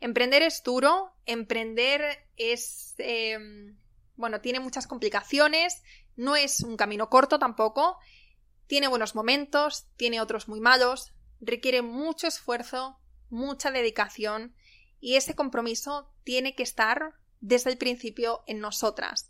Emprender es duro, emprender es... Em, bueno, tiene muchas complicaciones, no es un camino corto tampoco, tiene buenos momentos, tiene otros muy malos, requiere mucho esfuerzo, mucha dedicación y ese compromiso tiene que estar desde el principio en nosotras.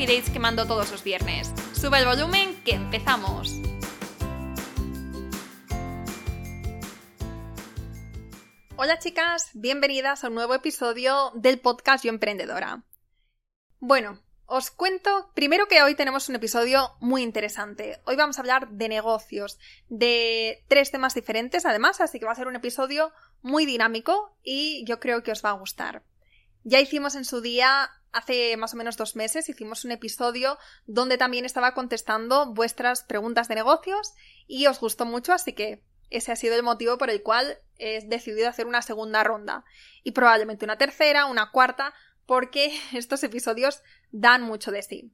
que mando todos los viernes. Sube el volumen que empezamos. Hola chicas, bienvenidas a un nuevo episodio del podcast Yo Emprendedora. Bueno, os cuento primero que hoy tenemos un episodio muy interesante. Hoy vamos a hablar de negocios, de tres temas diferentes además, así que va a ser un episodio muy dinámico y yo creo que os va a gustar. Ya hicimos en su día, hace más o menos dos meses, hicimos un episodio donde también estaba contestando vuestras preguntas de negocios y os gustó mucho, así que ese ha sido el motivo por el cual he decidido hacer una segunda ronda y probablemente una tercera, una cuarta, porque estos episodios dan mucho de sí.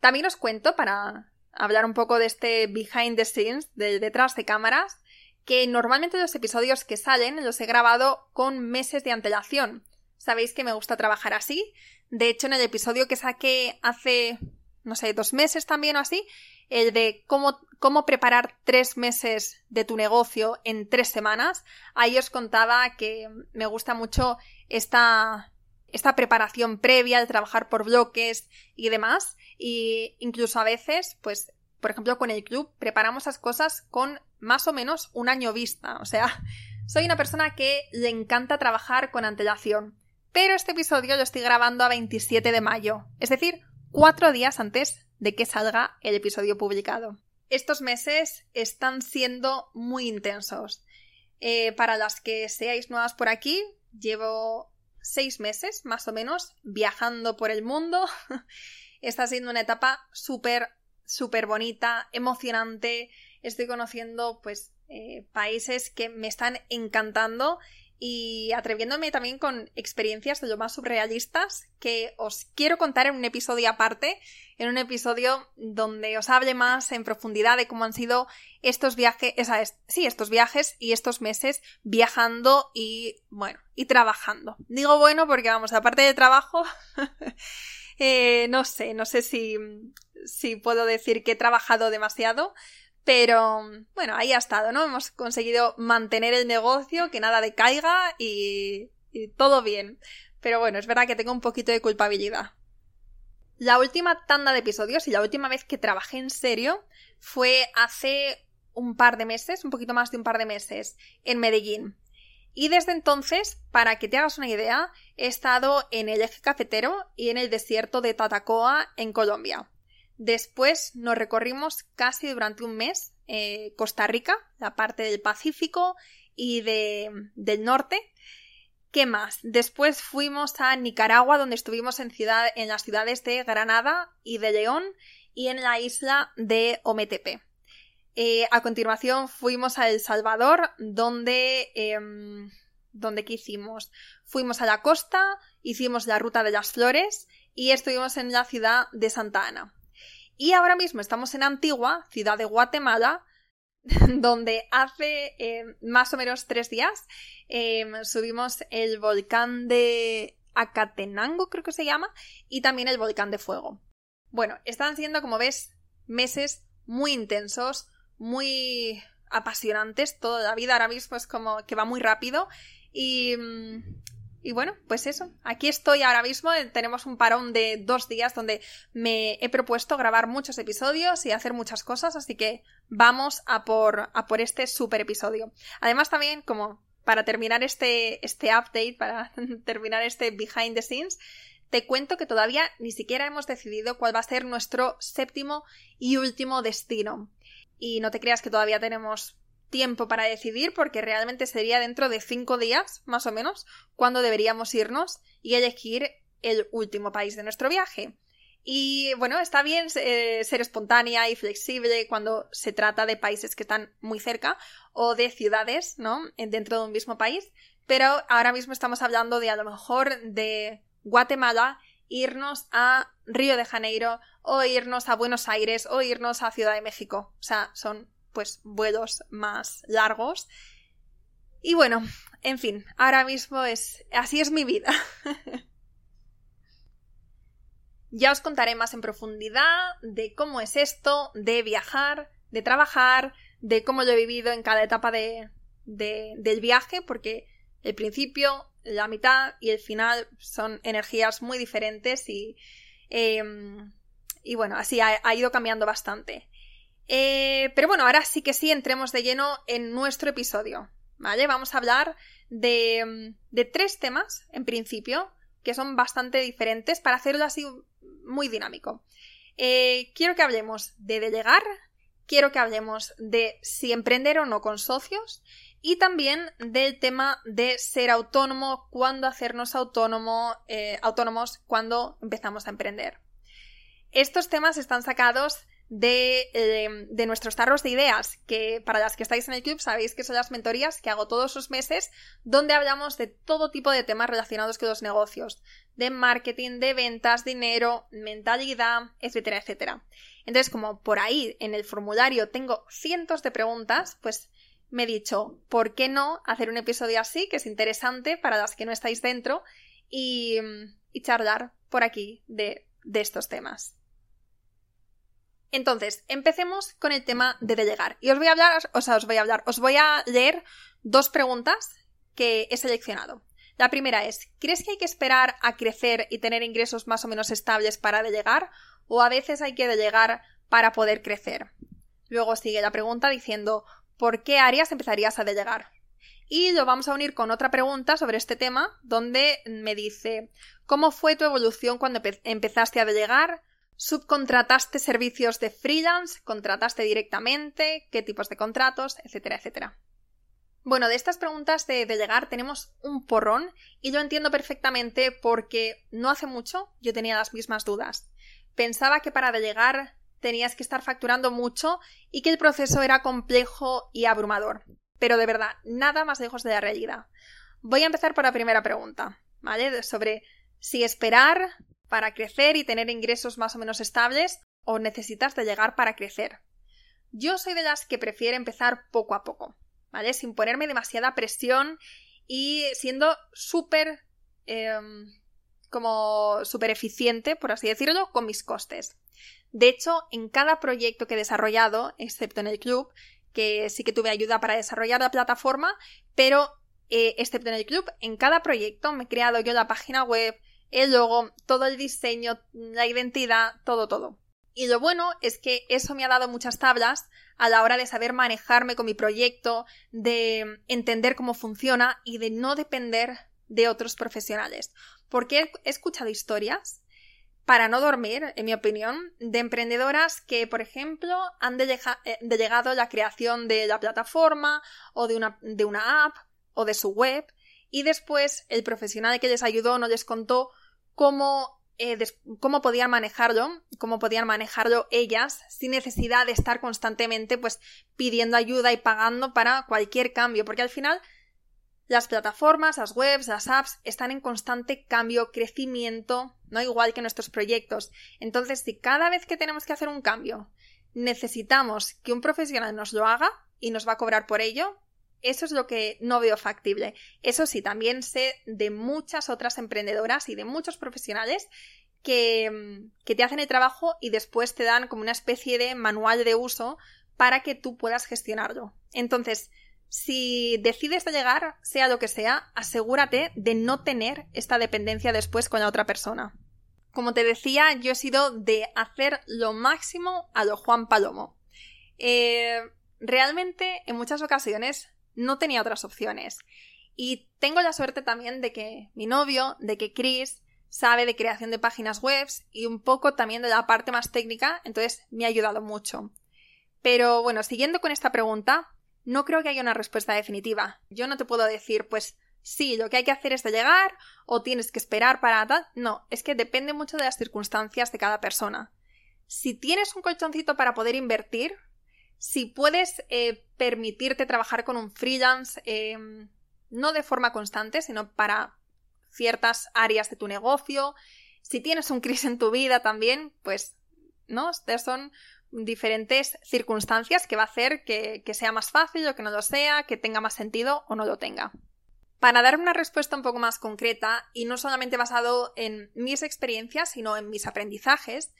También os cuento, para hablar un poco de este behind the scenes, de detrás de cámaras, que normalmente los episodios que salen los he grabado con meses de antelación. Sabéis que me gusta trabajar así. De hecho, en el episodio que saqué hace, no sé, dos meses también o así, el de cómo, cómo preparar tres meses de tu negocio en tres semanas, ahí os contaba que me gusta mucho esta esta preparación previa de trabajar por bloques y demás. Y incluso a veces, pues, por ejemplo, con el club preparamos las cosas con más o menos un año vista. O sea, soy una persona que le encanta trabajar con antelación. Pero este episodio lo estoy grabando a 27 de mayo, es decir, cuatro días antes de que salga el episodio publicado. Estos meses están siendo muy intensos. Eh, para las que seáis nuevas por aquí, llevo seis meses, más o menos, viajando por el mundo. Está siendo una etapa súper, súper bonita, emocionante. Estoy conociendo, pues, eh, países que me están encantando y atreviéndome también con experiencias de lo más surrealistas que os quiero contar en un episodio aparte, en un episodio donde os hable más en profundidad de cómo han sido estos viajes, sí, estos viajes y estos meses viajando y, bueno, y trabajando. Digo bueno porque, vamos, aparte de trabajo, eh, no sé, no sé si, si puedo decir que he trabajado demasiado, pero bueno, ahí ha estado, ¿no? Hemos conseguido mantener el negocio, que nada decaiga y, y todo bien. Pero bueno, es verdad que tengo un poquito de culpabilidad. La última tanda de episodios y la última vez que trabajé en serio fue hace un par de meses, un poquito más de un par de meses, en Medellín. Y desde entonces, para que te hagas una idea, he estado en el eje cafetero y en el desierto de Tatacoa, en Colombia. Después nos recorrimos casi durante un mes eh, Costa Rica, la parte del Pacífico y de, del norte. ¿Qué más? Después fuimos a Nicaragua, donde estuvimos en, las ciudades de Granada y de León y en la isla de Ometepe. Eh, a continuación fuimos a El Salvador, donde, eh, donde ¿qué hicimos? Fuimos a la costa, hicimos la ruta de las flores y estuvimos en la ciudad de Santa Ana. Y ahora mismo estamos en Antigua, ciudad de Guatemala, donde hace eh, más o menos tres días em, subimos el volcán de Acatenango, creo que se llama, y también el volcán de fuego. Bueno, están siendo, como ves, meses muy intensos, muy apasionantes. Toda la vida ahora mismo es como que va muy rápido. Y, mm, y bueno, pues eso, aquí estoy ahora mismo, tenemos un parón de dos días donde me he propuesto grabar muchos episodios y hacer muchas cosas, así que vamos a por, a por este super episodio. Además también, como para terminar este, este update, para terminar este behind the scenes, te cuento que todavía ni siquiera hemos decidido cuál va a ser nuestro séptimo y último destino. Y no te creas que todavía tenemos tiempo para decidir porque realmente sería dentro de cinco días, más o menos, cuando deberíamos irnos y elegir el último país de nuestro viaje. Y bueno, está bien eh, ser espontánea y flexible cuando se trata de países que están muy cerca o de ciudades, ¿no? Dentro de un mismo país. Pero ahora mismo estamos hablando de a lo mejor de Guatemala, irnos a Río de Janeiro o irnos a Buenos Aires o irnos a Ciudad de México. O sea, son pues vuelos más largos. Y bueno, en fin, ahora mismo es así es mi vida. ya os contaré más en profundidad de cómo es esto de viajar, de trabajar, de cómo lo he vivido en cada etapa de, del viaje, porque el principio, la mitad y el final son energías muy diferentes y, em, y bueno, así ha ido cambiando bastante. Eh, pero bueno, ahora sí que sí, entremos de lleno en nuestro episodio. ¿Vale? Vamos a hablar de, de tres temas, en principio, que son bastante diferentes para hacerlo así muy dinámico. Eh, quiero que hablemos de delegar, quiero que hablemos de si emprender o no con socios y también del tema de ser autónomo, cuándo hacernos autónomo, eh, autónomos cuando empezamos a emprender. Estos temas están sacados eh, de, nuestros tarros de ideas, que para las que estáis en el club sabéis que son las mentorías que hago todos los meses, donde hablamos de todo tipo de temas relacionados con los negocios, de marketing, de ventas, dinero, mentalidad, etcétera, etcétera. Entonces, como por ahí en el formulario tengo cientos de preguntas, pues me he dicho, ¿por qué no hacer un episodio así, que es interesante para las que no estáis dentro, y, y charlar por aquí de, de estos temas? Entonces, empecemos con el tema de delegar. Y os voy a hablar, o sea, os voy a hablar, os voy a leer dos preguntas que he seleccionado. La primera es, ¿crees que hay que esperar a crecer y tener ingresos más o menos estables para delegar? ¿O a veces hay que delegar para poder crecer? Luego sigue la pregunta diciendo, ¿por qué áreas empezarías a delegar? Y lo vamos a unir con otra pregunta sobre este tema, donde me dice, ¿cómo fue tu evolución cuando empezaste a delegar? ¿Subcontrataste servicios de freelance? ¿Contrataste directamente? ¿Qué tipos de contratos? Etcétera, etcétera. Bueno, de estas preguntas de, llegar tenemos un porrón y yo entiendo perfectamente porque no hace mucho yo tenía las mismas dudas. Pensaba que para delegar tenías que estar facturando mucho y que el proceso era complejo y abrumador. Pero de verdad, nada más lejos de la realidad. Voy a empezar por la primera pregunta, ¿vale? Sobre si esperar para crecer y tener ingresos más o menos estables o necesitas de llegar para crecer. Yo soy de las que prefiere empezar poco a poco, ¿vale? Sin ponerme demasiada presión y siendo súper em, como súper eficiente, por así decirlo, con mis costes. De hecho, en cada proyecto que he desarrollado, excepto en el club, que sí que tuve ayuda para desarrollar la plataforma, pero eh, excepto en el club, en cada proyecto me he creado yo la página web, el logo, todo el diseño, la identidad, todo, todo. Y lo bueno es que eso me ha dado muchas tablas a la hora de saber manejarme con mi proyecto, de entender cómo funciona y de no depender de otros profesionales. Porque he escuchado historias para no dormir, en mi opinión, de emprendedoras que, por ejemplo, han eh, delegado la creación de la plataforma o de una, de una app o de su web y después el profesional que les ayudó no les contó cómo, eh, cómo podían manejarlo, cómo podían manejarlo ellas sin necesidad de estar constantemente pues pidiendo ayuda y pagando para cualquier cambio, porque al final las plataformas, las webs, las apps están en constante cambio, crecimiento, no igual que nuestros proyectos. Entonces, si cada vez que tenemos que hacer un cambio necesitamos que un profesional nos lo haga y nos va a cobrar por ello, eso es lo que no veo factible. Eso sí, también sé de muchas otras emprendedoras y de muchos profesionales que, mm, que, te hacen el trabajo y después te dan como una especie de manual de uso para que tú puedas gestionarlo. Entonces, si decides llegar, sea lo que sea, asegúrate de no tener esta dependencia después con la otra persona. Como te decía, yo he sido de hacer lo máximo a lo Juan Palomo. Eh, realmente, en muchas ocasiones, no tenía otras opciones. Y tengo la suerte también de que mi novio, de que Chris, sabe de creación de páginas web y un poco también de la parte más técnica, entonces me ha ayudado mucho. Pero bueno, siguiendo con esta pregunta, no creo que haya una respuesta definitiva. Yo no te puedo decir, pues sí, lo que hay que hacer es de llegar o tienes que esperar para tal. No, es que depende mucho de las circunstancias de cada persona. Si tienes un colchoncito para poder invertir, si puedes eh, permitirte trabajar con un freelance, em, no de forma constante, sino para ciertas áreas de tu negocio, si tienes un crisis en tu vida también, pues, ¿no? Estas son diferentes circunstancias que va a hacer que, sea más fácil o que no lo sea, que tenga más sentido o no lo tenga. Para dar una respuesta un poco más concreta y no solamente basado en mis experiencias, sino en mis aprendizajes,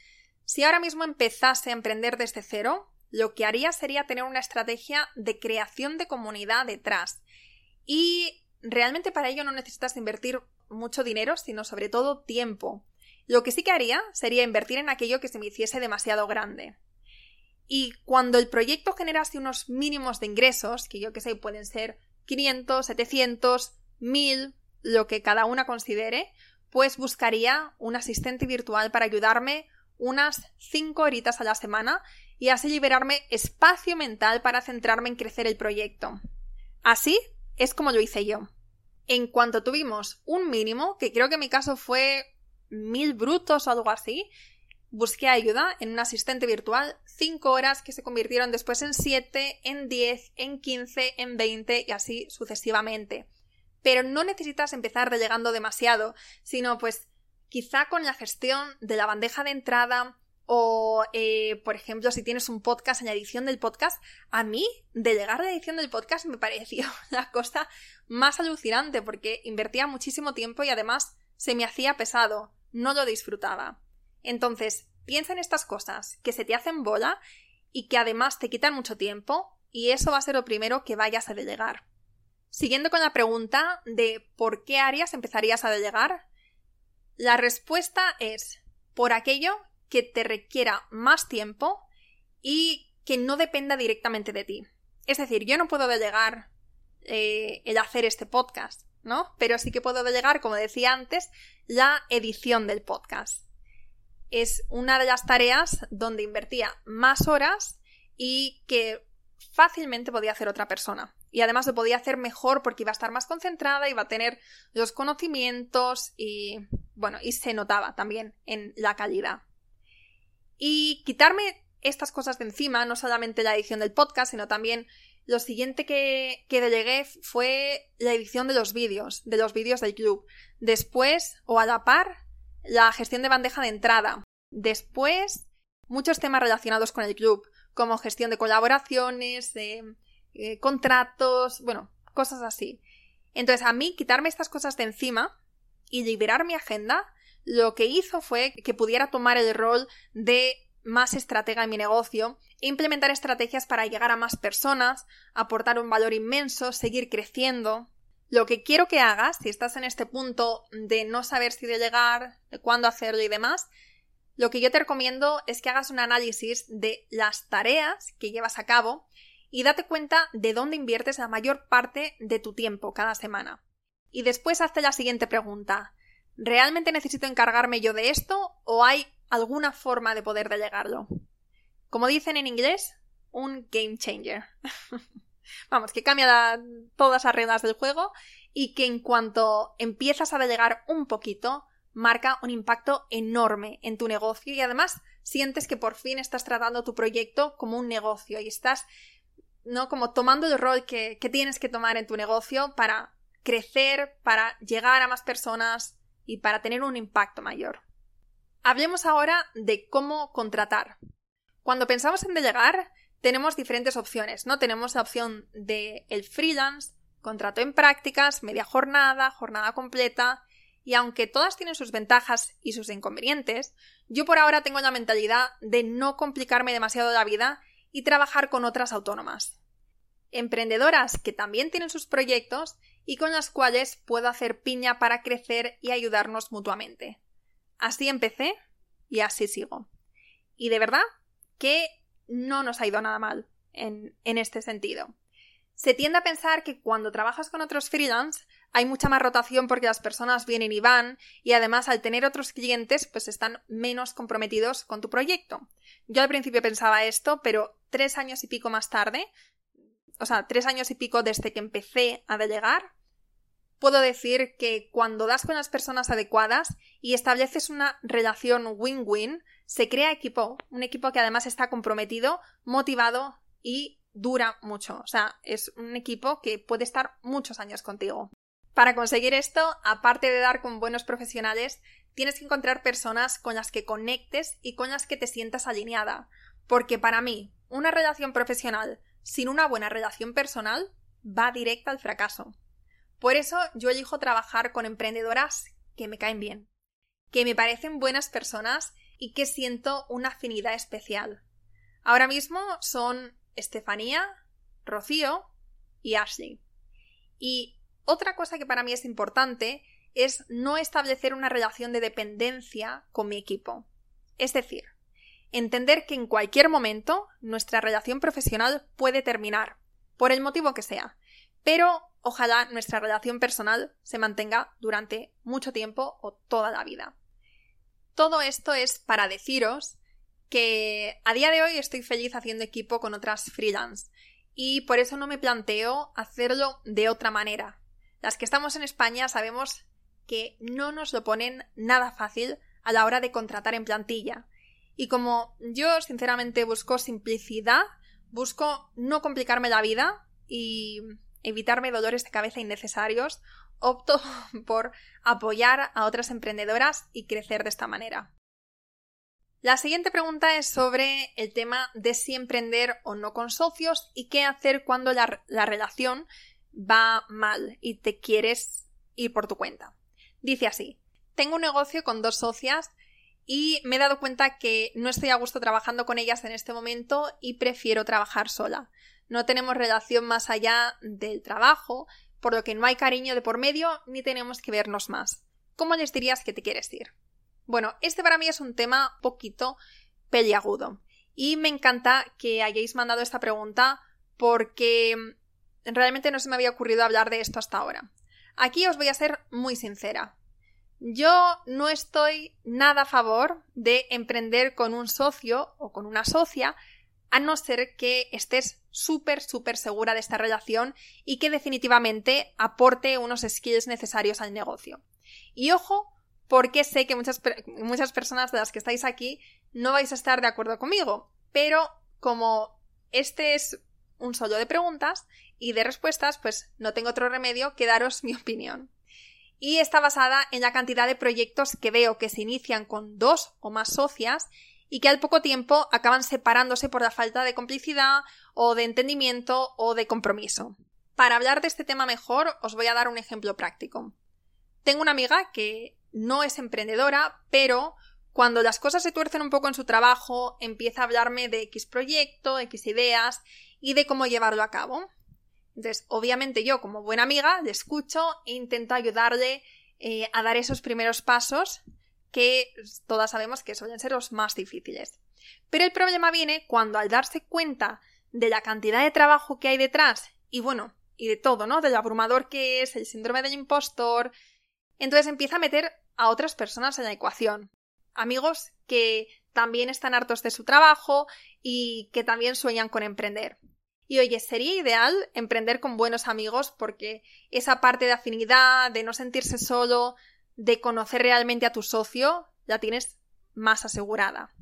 si ahora mismo empezase a emprender desde cero, lo que haría sería tener una estrategia de creación de comunidad detrás. Y realmente para ello no necesitas invertir mucho dinero, sino sobre todo tiempo. Lo que sí que haría sería invertir en aquello que se me hiciese demasiado grande. Y cuando el proyecto generase unos mínimos de ingresos, que yo que sé, pueden ser 500, 700, 1000, lo que cada una considere, pues buscaría un asistente virtual para ayudarme unas 5 horitas a la semana y así liberarme espacio mental para centrarme en crecer el proyecto. Así es como lo hice yo. En cuanto tuvimos un mínimo, que creo que en mi caso fue mil brutos o algo así, Busqué ayuda en un asistente virtual, 5 horas que se convirtieron después en 7, en 10, en 15, en 20 y así sucesivamente. Pero no necesitas empezar delegando demasiado, sino pues quizá con la gestión de la bandeja de entrada o, eh, por ejemplo, si tienes un podcast en edición del podcast, a mí delegar la edición del podcast me pareció la cosa más alucinante porque invertía muchísimo tiempo y además se me hacía pesado, no lo disfrutaba. Entonces, piensa en estas cosas que se te hacen bola y que además te quitan mucho tiempo y eso va a ser lo primero que vayas a delegar. Siguiendo con la pregunta de por qué áreas empezarías a delegar, la respuesta es por aquello que te requiera más tiempo y que no dependa directamente de ti. Es decir, yo no puedo delegar eh, el hacer este podcast, ¿no? Pero sí que puedo delegar, como decía antes, la edición del podcast es una de las tareas donde invertía más horas y que fácilmente podía hacer otra persona. Y además lo podía hacer mejor porque iba a estar más concentrada, iba a tener los conocimientos y bueno, y se notaba también en la calidad. Y quitarme estas cosas de encima, no solamente la edición del podcast, sino también lo siguiente que, que delegué fue la edición de los vídeos, de los vídeos del club. Después, o a la par, la gestión de bandeja de entrada. Después, muchos temas relacionados con el club, como gestión de colaboraciones, eh, contratos, bueno, cosas así. Entonces, a mí quitarme estas cosas de encima y liberar mi agenda, lo que hizo fue que pudiera tomar el rol de más estratega en mi negocio implementar estrategias para llegar a más personas, aportar un valor inmenso, seguir creciendo. Lo que quiero que hagas, si estás en este punto de no saber si de llegar, de cuándo hacerlo y demás, lo que yo te recomiendo es que hagas un análisis de las tareas que llevas a cabo y date cuenta de dónde inviertes la mayor parte de tu tiempo cada semana. Y después hazte la siguiente pregunta. ¿Realmente necesito encargarme yo de esto o hay alguna forma de poder delegarlo? Como dicen en inglés, un game changer. Vamos, que cambia todas las reglas del juego y que en cuanto empiezas a delegar un poquito, marca un impacto enorme en tu negocio y además sientes que por fin estás tratando tu proyecto como un negocio y estás ¿no? como tomando el rol que, que tienes que tomar en tu negocio para crecer, para llegar a más personas y para tener un impacto mayor. Hablemos ahora de cómo contratar. Cuando pensamos en delegar, tenemos diferentes opciones, ¿no? Tenemos la opción de el freelance, contrato en prácticas, media jornada, jornada completa, y aunque todas tienen sus ventajas y sus inconvenientes, yo por ahora tengo la mentalidad de no complicarme demasiado la vida y trabajar con otras autónomas. emprendedoras que también tienen sus proyectos y con las cuales puedo hacer piña para crecer y ayudarnos mutuamente. Así empecé y así sigo. Y de verdad que no nos ha ido nada mal en, en este sentido. Se tiende a pensar que cuando trabajas con otros freelance hay mucha más rotación porque las personas vienen y van y además al tener otros clientes pues están menos comprometidos con tu proyecto. Yo al principio pensaba esto, pero tres años y pico más tarde, o sea, tres años y pico desde que empecé a delegar, puedo decir que cuando das con las personas adecuadas y estableces una relación win-win, se crea equipo, un equipo que además está comprometido, motivado y dura mucho. O sea, es un equipo que puede estar muchos años contigo. Para conseguir esto, aparte de dar con buenos profesionales, tienes que encontrar personas con las que conectes y con las que te sientas alineada. Porque para mí, una relación profesional sin una buena relación personal va directa al fracaso. Por eso yo elijo trabajar con emprendedoras que me caen bien, que me parecen buenas personas y que siento una afinidad especial. Ahora mismo son Estefanía, Rocío y Ashley. Y otra cosa que para mí es importante es no establecer una relación de dependencia con mi equipo. Es decir, entender que en cualquier momento nuestra relación profesional puede terminar, por el motivo que sea, pero ojalá nuestra relación personal se mantenga durante mucho tiempo o toda la vida. Todo esto es para deciros que a día de hoy estoy feliz haciendo equipo con otras freelance y por eso no me planteo hacerlo de otra manera. Las que estamos en España sabemos que no nos lo ponen nada fácil a la hora de contratar en plantilla. Y como yo sinceramente busco simplicidad, busco no complicarme la vida y evitarme dolores de cabeza innecesarios, opto por apoyar a otras emprendedoras y crecer de esta manera. La siguiente pregunta es sobre el tema de si emprender o no con socios y qué hacer cuando la, relación va mal y te quieres ir por tu cuenta. Dice así, tengo un negocio con dos socias y me he dado cuenta que no estoy a gusto trabajando con ellas en este momento y prefiero trabajar sola. No tenemos relación más allá del trabajo, por lo que no hay cariño de por medio ni tenemos que vernos más. ¿Cómo les dirías que te quieres ir? Bueno, este para mí es un tema poquito peliagudo. Y me encanta que hayáis mandado esta pregunta porque realmente no se me había ocurrido hablar de esto hasta ahora. Aquí os voy a ser muy sincera. Yo no estoy nada a favor de emprender con un socio o con una socia a no ser que estés súper, súper segura de esta relación y que definitivamente aporte unos skills necesarios al negocio. Y ojo, porque sé que muchas, muchas personas de las que estáis aquí no vais a estar de acuerdo conmigo, pero como este es un solo de preguntas y de respuestas, pues no tengo otro remedio que daros mi opinión. Y está basada en la cantidad de proyectos que veo que se inician con dos o más socias y que al poco tiempo acaban separándose por la falta de complicidad o de entendimiento o de compromiso. Para hablar de este tema mejor, os voy a dar un ejemplo práctico. Tengo una amiga que no es emprendedora, pero cuando las cosas se tuercen un poco en su trabajo, empieza a hablarme de X proyecto, X ideas y de cómo llevarlo a cabo. Entonces, obviamente yo, como buena amiga, le escucho e intento ayudarle eh, a dar esos primeros pasos que todas sabemos que suelen ser los más difíciles. Pero el problema viene cuando al darse cuenta de la cantidad de trabajo que hay detrás y bueno, y de todo, ¿no? Del abrumador que es, el síndrome del impostor, entonces empieza a meter a otras personas en la ecuación. Amigos que también están hartos de su trabajo y que también sueñan con emprender. Y oye, sería ideal emprender con buenos amigos porque esa parte de afinidad, de no sentirse solo, de conocer realmente a tu socio, la tienes más asegurada.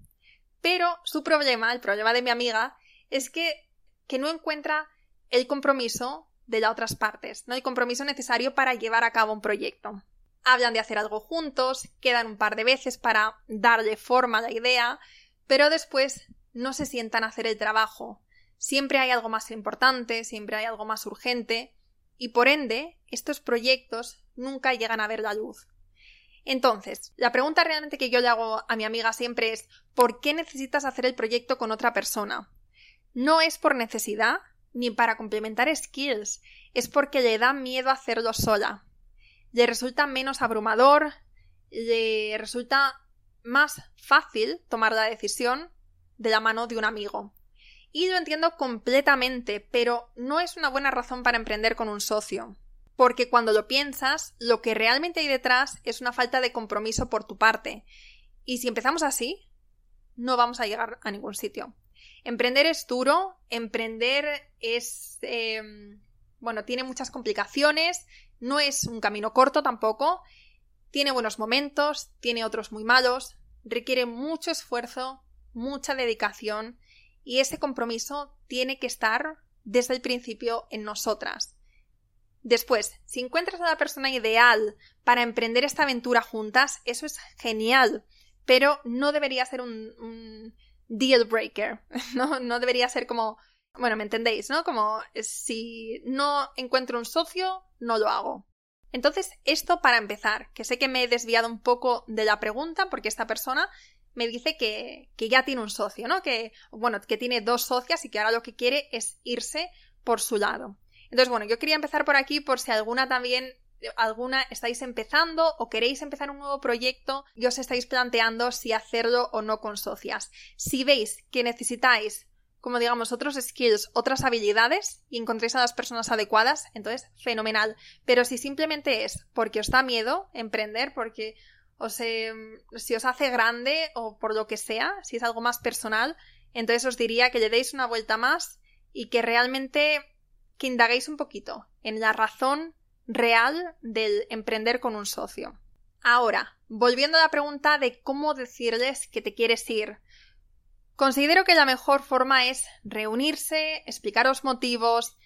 Pero su problema, el problema de mi amiga, es que, que no encuentra el compromiso de las otras partes, no el compromiso necesario para llevar a cabo un proyecto hablan de hacer algo juntos, quedan un par de veces para darle forma a la idea, pero después no se sientan a hacer el trabajo. Siempre hay algo más importante, siempre hay algo más urgente, y por ende, estos proyectos nunca llegan a ver la luz. Entonces, la pregunta realmente que yo le hago a mi amiga siempre es ¿por qué necesitas hacer el proyecto con otra persona? No es por necesidad, ni para complementar skills, es porque le da miedo hacerlo sola. Le resulta menos abrumador, le resulta más fácil tomar la decisión de la mano de un amigo. Y lo entiendo completamente, pero no es una buena razón para emprender con un socio. Porque cuando lo piensas, lo que realmente hay detrás es una falta de compromiso por tu parte. Y si empezamos así, no vamos a llegar a ningún sitio. Emprender es duro, emprender es... Em, bueno, tiene muchas complicaciones, no es un camino corto tampoco, tiene buenos momentos, tiene otros muy malos, requiere mucho esfuerzo, mucha dedicación y ese compromiso tiene que estar desde el principio en nosotras. Después, si encuentras a la persona ideal para emprender esta aventura juntas, eso es genial, pero no debería ser un, deal breaker, ¿no? No debería ser como, bueno, me entendéis, ¿no? Como si no encuentro un socio, no lo hago. Entonces, esto para empezar, que sé que me he desviado un poco de la pregunta porque esta persona me dice que, que ya tiene un socio, ¿no? Que, bueno, que tiene dos socias y que ahora lo que quiere es irse por su lado. Entonces, bueno, yo quería empezar por aquí por si alguna también alguna estáis empezando o queréis empezar un nuevo proyecto y os estáis planteando si hacerlo o no con socias. Si veis que necesitáis, como digamos, otros skills, otras habilidades y encontréis a las personas adecuadas, entonces fenomenal. Pero si simplemente es porque os da miedo emprender, porque o si os hace grande o por lo que sea, si es algo más personal, entonces os diría que le deis una vuelta más y que realmente que indaguéis un poquito en la razón real del emprender con un socio. Ahora, volviendo a la pregunta de cómo decirles que te quieres ir. Considero que la mejor forma es reunirse, explicaros motivos,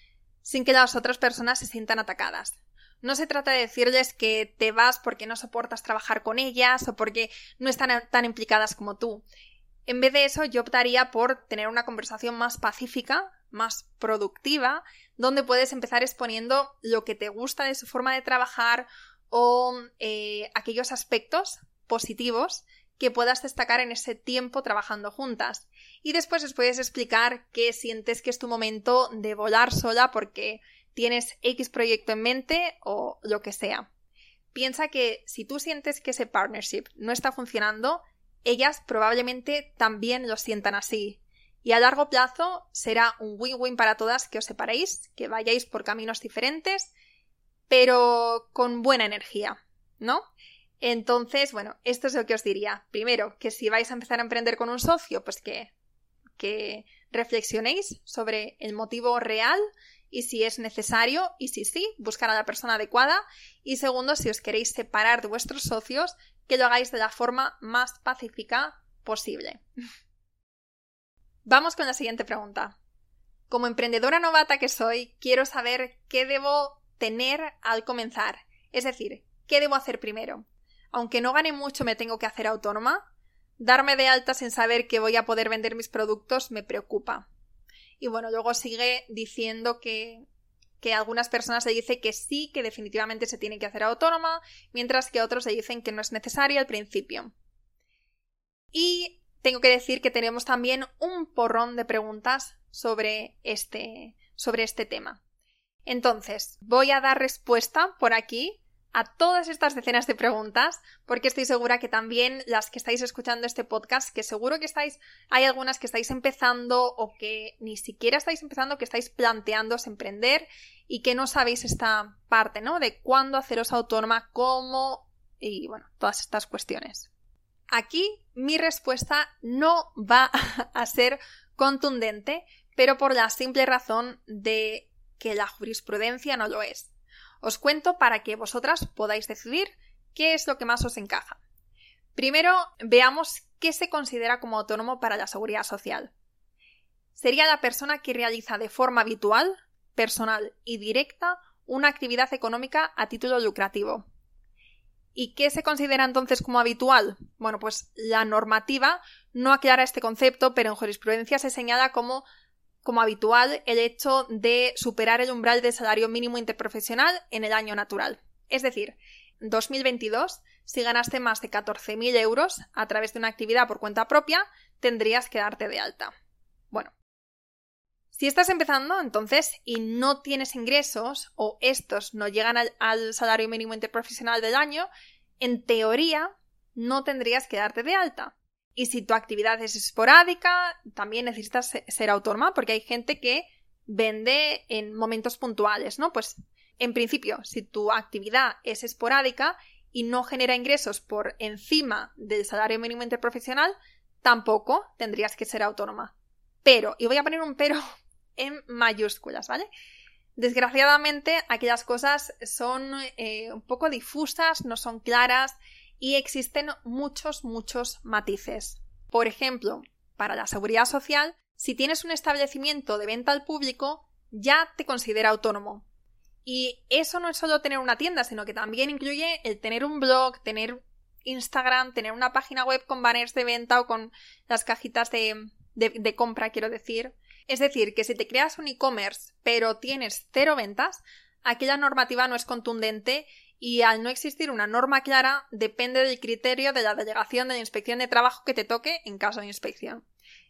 sin que las otras personas se sientan atacadas. No se trata de decirles que te vas porque no soportas trabajar con ellas o porque no están tan implicadas como tú. En vez de eso, yo optaría por tener una conversación más pacífica, más productiva, donde puedes empezar exponiendo lo que te gusta de su forma de trabajar o eh, aquellos aspectos positivos que puedas destacar en ese tiempo trabajando juntas. Y después os puedes explicar que sientes que es tu momento de volar sola porque tienes X proyecto en mente o lo que sea. Piensa que si tú sientes que ese partnership no está funcionando, ellas probablemente también lo sientan así. Y a largo plazo será un win-win para todas que os separéis, que vayáis por caminos diferentes, pero con buena energía, ¿no? Entonces, bueno, esto es lo que os diría. Primero, que si vais a empezar a emprender con un socio, pues que, que reflexionéis sobre el motivo real y si es necesario y si sí, buscar a la persona adecuada. Y segundo, si os queréis separar de vuestros socios, que lo hagáis de la forma más pacífica posible. Vamos con la siguiente pregunta. Como emprendedora novata que soy, quiero saber qué debo tener al comenzar. Es decir, ¿qué debo hacer primero? Aunque no gane mucho, me tengo que hacer autónoma. Darme de alta sin saber que voy a poder vender mis productos me preocupa. Y bueno, luego sigue diciendo que, que algunas personas le dicen que sí, que definitivamente se tiene que hacer autónoma, mientras que otros le dicen que no es necesario al principio. Y tengo que decir que tenemos también un porrón de preguntas sobre este, sobre este tema. Entonces, voy a dar respuesta por aquí a todas estas decenas de preguntas, porque estoy segura que también las que estáis escuchando este podcast, que seguro que estáis, hay algunas que estáis empezando o que ni siquiera estáis empezando, que estáis planteándoos emprender y que no sabéis esta parte, ¿no? De cuándo haceros autónoma, cómo y bueno, todas estas cuestiones. Aquí mi respuesta no va a ser contundente, pero por la simple razón de que la jurisprudencia no lo es. Os cuento para que vosotras podáis decidir qué es lo que más os encaja. Primero, veamos qué se considera como autónomo para la seguridad social. Sería la persona que realiza de forma habitual, personal y directa una actividad económica a título lucrativo. ¿Y qué se considera entonces como habitual? Bueno, pues la normativa no aclara este concepto, pero en jurisprudencia se señala como como habitual el hecho de superar el umbral de salario mínimo interprofesional en el año natural. Es decir, en 2022, si ganaste más de 14.000 euros a través de una actividad por cuenta propia, tendrías que darte de alta. Bueno, Si estás empezando, entonces, y no tienes ingresos o estos no llegan al, salario mínimo interprofesional del año, en teoría no tendrías que darte de alta. Y si tu actividad es esporádica, también necesitas ser autónoma porque hay gente que vende en momentos puntuales, ¿no? Pues en principio, si tu actividad es esporádica y no genera ingresos por encima del salario mínimo interprofesional, tampoco tendrías que ser autónoma. Pero, y voy a poner un pero en mayúsculas, ¿vale? Desgraciadamente, aquellas cosas son eh, un poco difusas, no son claras y existen muchos, muchos matices. Por ejemplo, para la seguridad social, si tienes un establecimiento de venta al público, ya te considera autónomo. Y eso no es solo tener una tienda, sino que también incluye el tener un blog, tener Instagram, tener una página web con banners de venta o con las cajitas de, de compra, quiero decir. Es decir, que si te creas un e-commerce pero tienes cero ventas, aquella normativa no es contundente y al no existir una norma clara depende del criterio de la delegación de la inspección de trabajo que te toque en caso de inspección.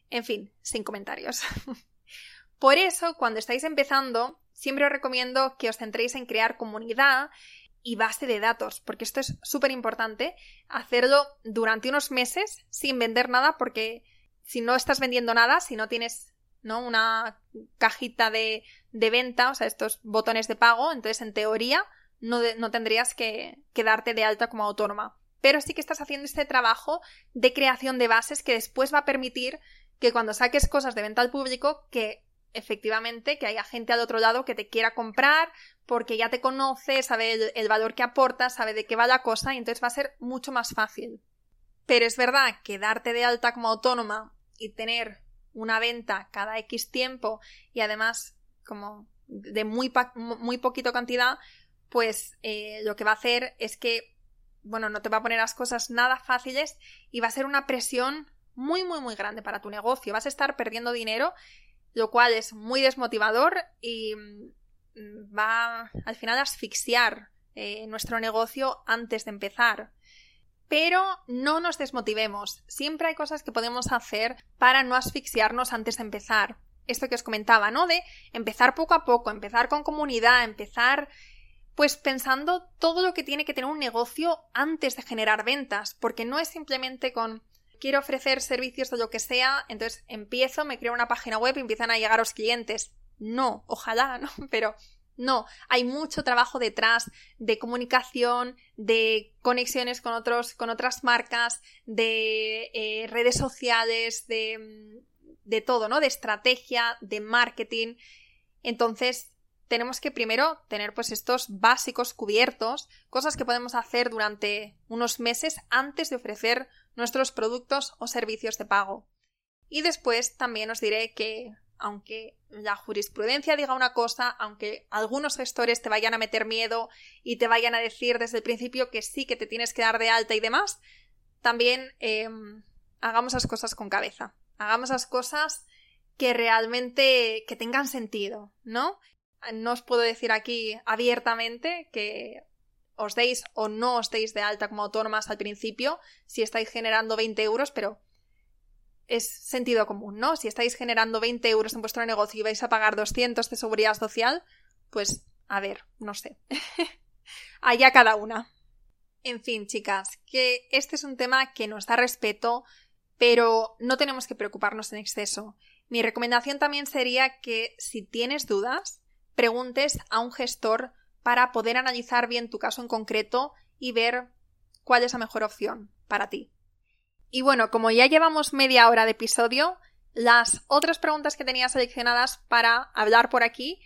En fin, sin comentarios. Por eso, cuando estáis empezando, siempre os recomiendo que os centréis en crear comunidad y base de datos, porque esto es súper importante, hacerlo durante unos meses sin vender nada, porque si no estás vendiendo nada, si no tienes Una cajita de, de venta, o sea, estos botones de pago, entonces en teoría no, no tendrías que, que darte de alta como autónoma. Pero sí que estás haciendo este trabajo de creación de bases que después va a permitir que cuando saques cosas de venta al público, que efectivamente que haya gente al otro lado que te quiera comprar porque ya te conoce, sabe el, el, valor que aporta, sabe de qué va la cosa y entonces va a ser mucho más fácil. Pero es verdad que darte de alta como autónoma y tener una venta cada X tiempo y además como de muy, muy poquito cantidad, pues eh, lo que va a hacer es que, bueno, no te va a poner las cosas nada fáciles y va a ser una presión muy, muy, muy grande para tu negocio. Vas a estar perdiendo dinero, lo cual es muy desmotivador y mm, va al final a asfixiar eh, nuestro negocio antes de empezar. Pero no nos desmotivemos. Siempre hay cosas que podemos hacer para no asfixiarnos antes de empezar. Esto que os comentaba, ¿no? De empezar poco a poco, empezar con comunidad, empezar pues pensando todo lo que tiene que tener un negocio antes de generar ventas, porque no es simplemente con quiero ofrecer servicios de lo que sea, entonces empiezo, me creo una página web y empiezan a llegar los clientes. No, ojalá, ¿no? Pero no, hay mucho trabajo detrás de comunicación, de conexiones con otros, con otras marcas, de eh, redes sociales, de, mm, de todo, ¿no? De estrategia, de marketing. Entonces, tenemos que primero tener pues estos básicos cubiertos, cosas que podemos hacer durante unos meses antes de ofrecer nuestros productos o servicios de pago. Y después también os diré que aunque la jurisprudencia diga una cosa, aunque algunos gestores te vayan a meter miedo y te vayan a decir desde el principio que sí, que te tienes que dar de alta y demás, también em, hagamos las cosas con cabeza. Hagamos las cosas que realmente que tengan sentido, ¿no? No os puedo decir aquí abiertamente que os deis o no os deis de alta como autónomas al principio si estáis generando 20 euros, pero es sentido común, ¿no? Si estáis generando 20 euros en vuestro negocio y vais a pagar 200 de seguridad social, pues a ver, no sé. Allá cada una. En fin, chicas, que este es un tema que nos da respeto, pero no tenemos que preocuparnos en exceso. Mi recomendación también sería que si tienes dudas, preguntes a un gestor para poder analizar bien tu caso en concreto y ver cuál es la mejor opción para ti. Y bueno, como ya llevamos media hora de episodio, las otras preguntas que tenía seleccionadas para hablar por aquí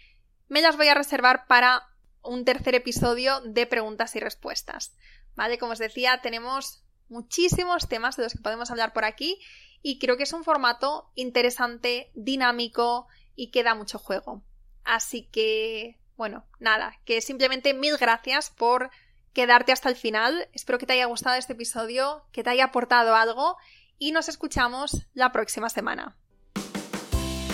me las voy a reservar para un tercer episodio de preguntas y respuestas. ¿Vale? Como os decía, tenemos muchísimos temas de los que podemos hablar por aquí y creo que es un formato interesante, dinámico y que da mucho juego. Así que, bueno, nada, que simplemente mil gracias por quedarte hasta el final. Espero que te haya gustado este episodio, que te haya aportado algo y nos escuchamos la próxima semana.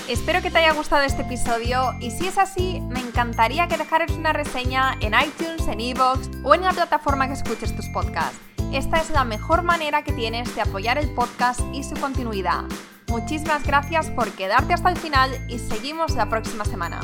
Espero que te haya gustado este episodio y si es así, me encantaría que dejaras una reseña en iTunes, en Evox o en la plataforma que escuches tus podcasts. Esta es la mejor manera que tienes de apoyar el podcast y su continuidad. Muchísimas gracias por quedarte hasta el final y seguimos la próxima semana.